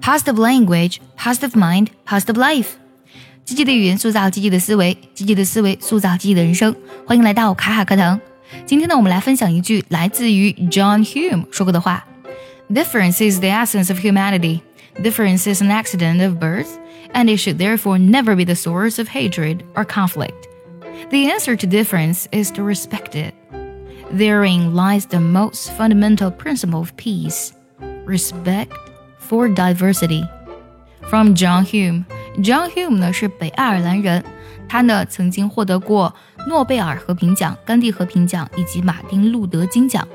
positive language, positive mind, positive life。积极的语言塑造积极的思维，积极的思维塑造积极的人生。欢迎来到卡卡课堂。今天呢，我们来分享一句来自于 John Hume 说过的话：“Difference is the essence of humanity. Difference is an accident of birth, and it should therefore never be the source of hatred or conflict. The answer to difference is to respect it. Therein lies the most fundamental principle of peace: respect.” For diversity, from John Hume. John Hume 呢是北爱尔兰人，他呢曾经获得过诺贝尔和平奖、甘地和平奖以及马丁路德金奖。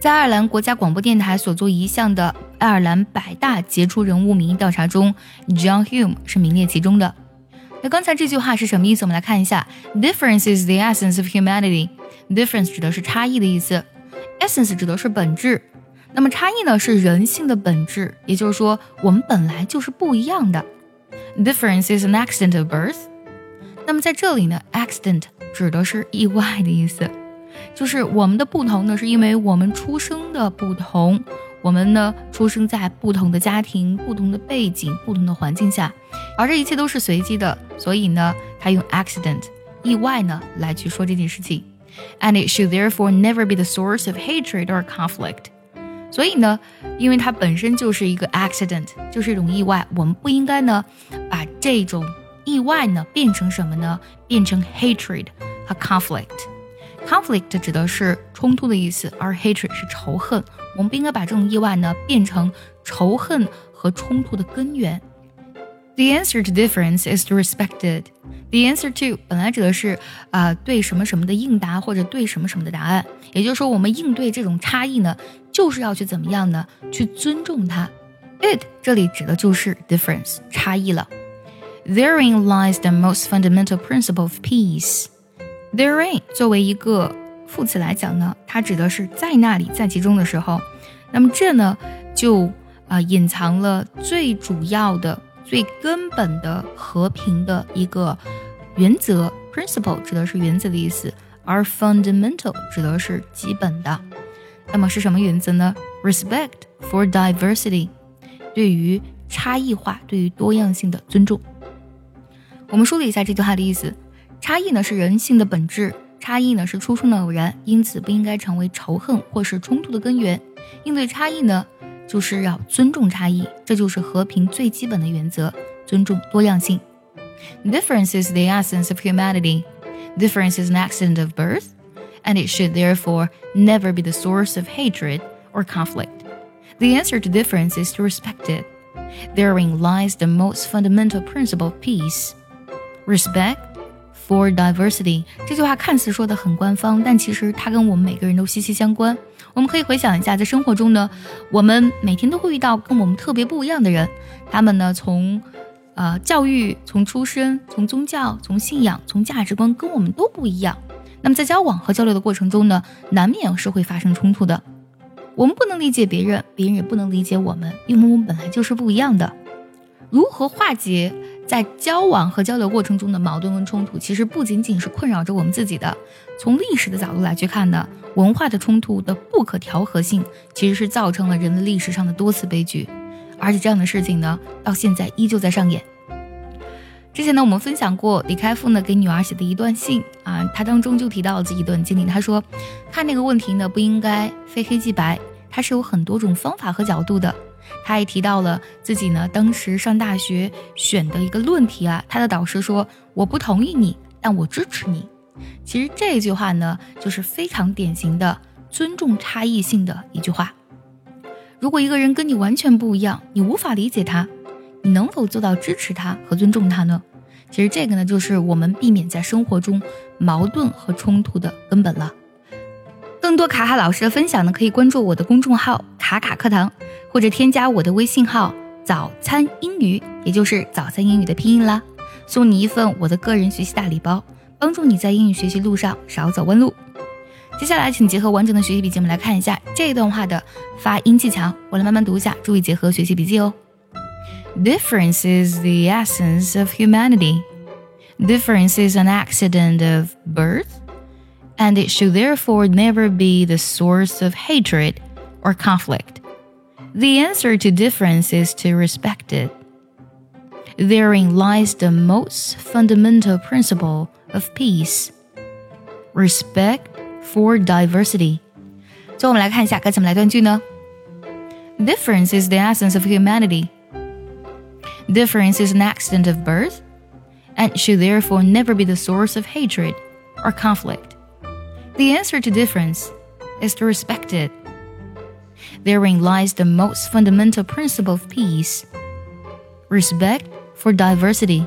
在爱尔兰国家广播电台所做一项的爱尔兰百大杰出人物民意调查中，John Hume 是名列其中的。那刚才这句话是什么意思？我们来看一下：Difference is the essence of humanity. Difference 指的是差异的意思，essence 指的是本质。那么差异呢是人性的本质，也就是说我们本来就是不一样的。Difference is an accident of birth。那么在这里呢，accident 指的是意外的意思，就是我们的不同呢是因为我们出生的不同，我们呢出生在不同的家庭、不同的背景、不同的环境下，而这一切都是随机的，所以呢，他用 accident 意外呢来去说这件事情。And it should therefore never be the source of hatred or conflict。所以呢，因为它本身就是一个 accident，就是一种意外，我们不应该呢把这种意外呢变成什么呢？变成 hatred 和 conflict。conflict 指的是冲突的意思，而 hatred 是仇恨。我们不应该把这种意外呢变成仇恨和冲突的根源。The answer to difference is to respect it. The answer to 本来指的是啊、呃、对什么什么的应答或者对什么什么的答案，也就是说我们应对这种差异呢，就是要去怎么样呢？去尊重它。It 这里指的就是 difference 差异了。Therein lies the most fundamental principle of peace. Therein 作为一个副词来讲呢，它指的是在那里，在其中的时候。那么这呢，就啊、隐藏了最主要的。最根本的和平的一个原则，principle 指的是原则的意思，而 fundamental 指的是基本的。那么是什么原则呢？Respect for diversity，对于差异化、对于多样性的尊重。我们梳理一下这句话的意思：差异呢是人性的本质，差异呢是出生的偶然，因此不应该成为仇恨或是冲突的根源。应对差异呢？就是要尊重差异，这就是和平最基本的原则，尊重多样性。Difference is the essence of humanity. Difference is an accident of birth, and it should therefore never be the source of hatred or conflict. The answer to difference is to respect it. Therein lies the most fundamental principle of peace. Respect for diversity 这句话看似说的很官方，但其实它跟我们每个人都息息相关。我们可以回想一下，在生活中呢，我们每天都会遇到跟我们特别不一样的人，他们呢从，呃教育、从出身、从宗教、从信仰、从价值观跟我们都不一样。 那么在交往和交流的过程中呢，难免是会发生冲突的。我们不能理解别人，别人也不能理解我们，因为我们本来就是不一样的。如何化解？在交往和交流过程中的矛盾跟冲突，其实不仅仅是困扰着我们自己的。从历史的角度来去看呢，文化的冲突的不可调和性，其实是造成了人类历史上的多次悲剧。而且这样的事情呢，到现在依旧在上演。之前呢，我们分享过李开复呢给女儿写的一段信啊，他当中就提到了自己一段经历。他说，看那个问题呢，不应该非黑即白，它是有很多种方法和角度的。他也提到了自己呢，当时上大学选的一个论题啊，他的导师说：“我不同意你，但我支持你。”其实这句话呢，就是非常典型的尊重差异性的一句话。如果一个人跟你完全不一样，你无法理解他，你能否做到支持他和尊重他呢？其实这个呢，就是我们避免在生活中矛盾和冲突的根本了。更多卡卡老师的分享呢，可以关注我的公众号“卡卡课堂”，或者添加我的微信号“早餐英语”，也就是早餐英语的拼音啦，送你一份我的个人学习大礼包，帮助你在英语学习路上少走弯路。接下来，请结合完整的学习笔记，我们来看一下这段话的发音技巧。我来慢慢读一下，注意结合学习笔记哦。Difference is the essence of humanity. Difference is an accident of birth. and it should therefore never be the source of hatred or conflict. The answer to difference is to respect it. Therein lies the most fundamental principle of peace respect for diversity. 最后我们来看一下该怎么来断句呢？Difference is the essence of humanity. Difference is an accident of birth and should therefore never be the source of hatred or conflict. The answer to difference is to respect it. Therein lies the most fundamental principle of peace respect for diversity.